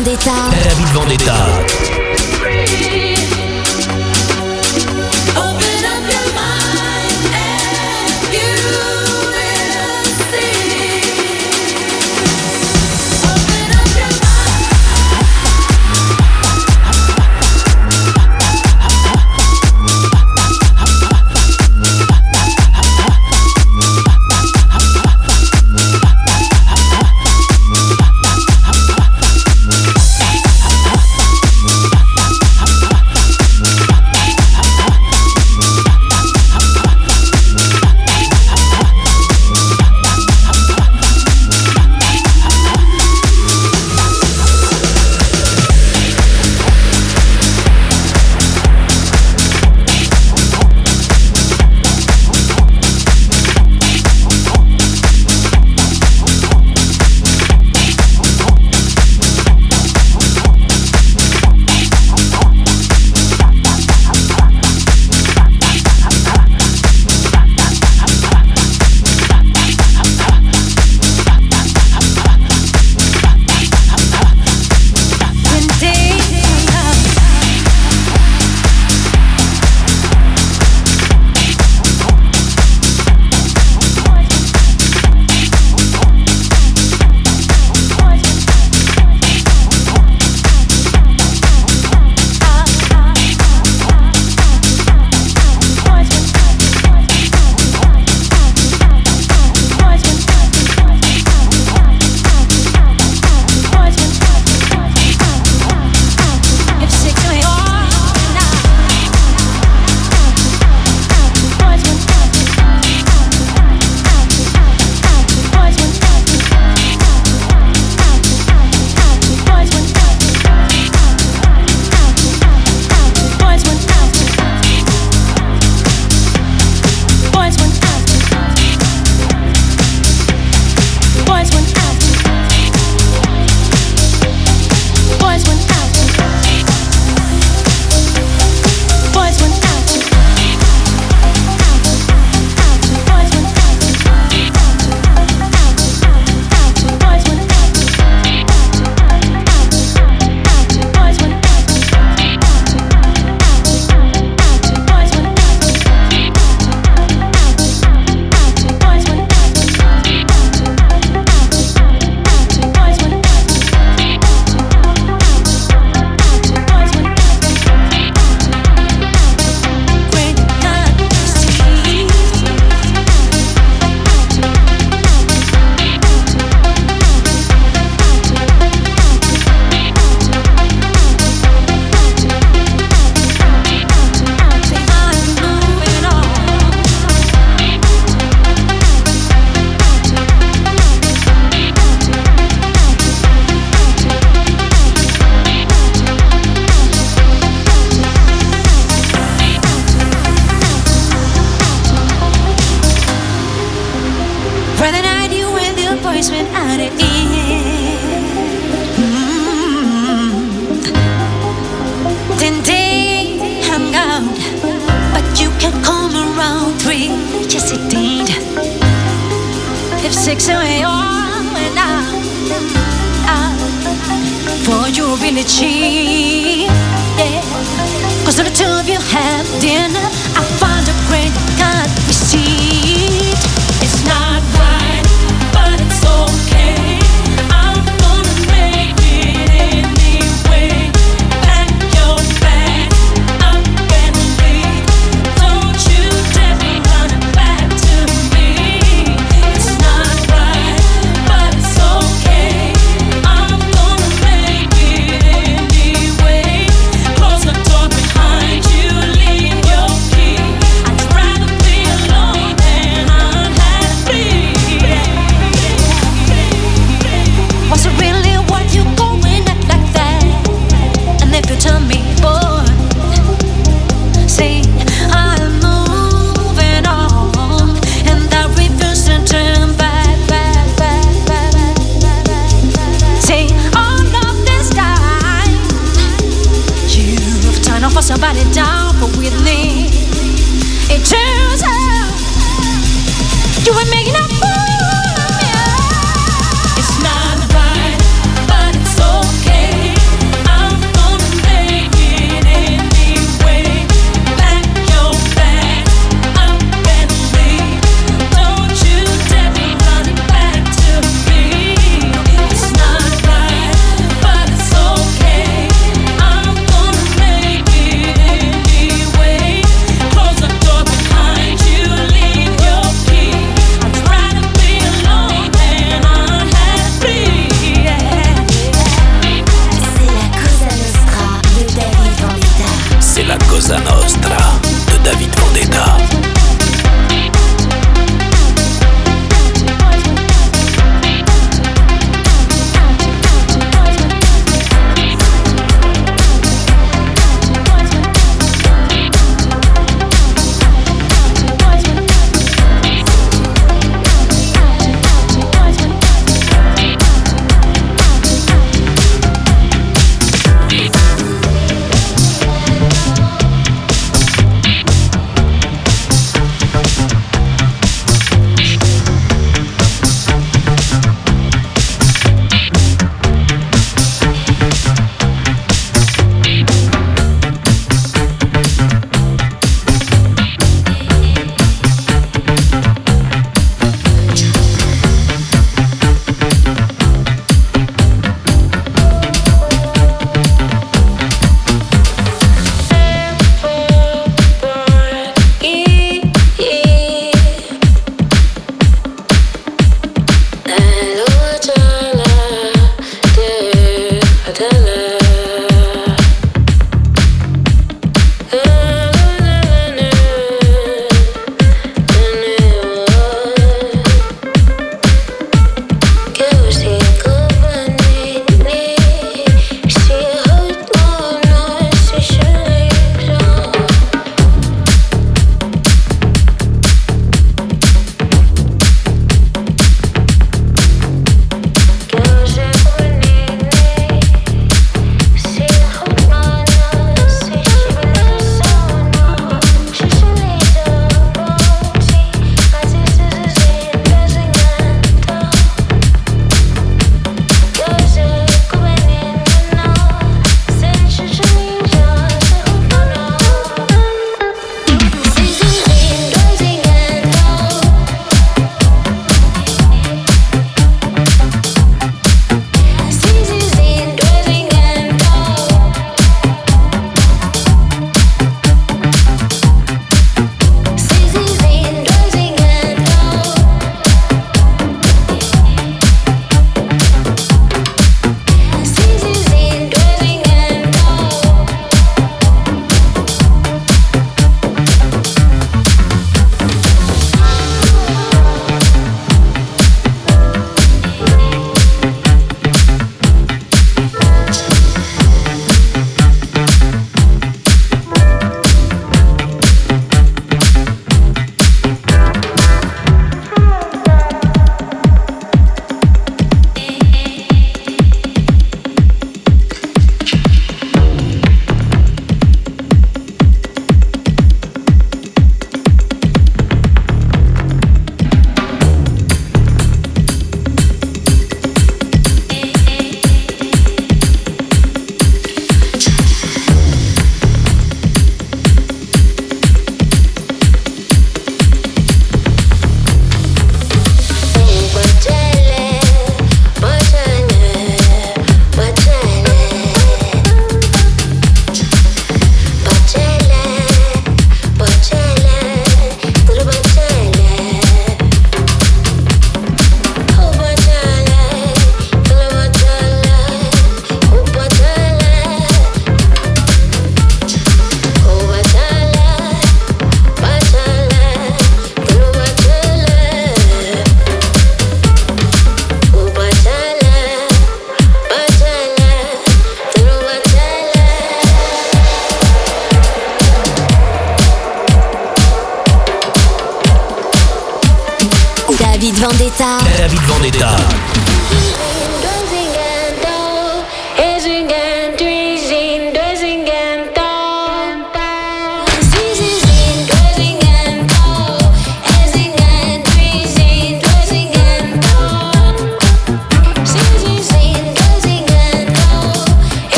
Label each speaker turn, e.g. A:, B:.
A: Vendetta.
B: David Vendetta.
C: always went
D: out of it. Mm.
E: Today out,
A: but you
F: can come around three. Yes,
G: it did.
H: If six a.m. went out, out, for you really cheap. Yeah, cause the two of you have
A: dinner.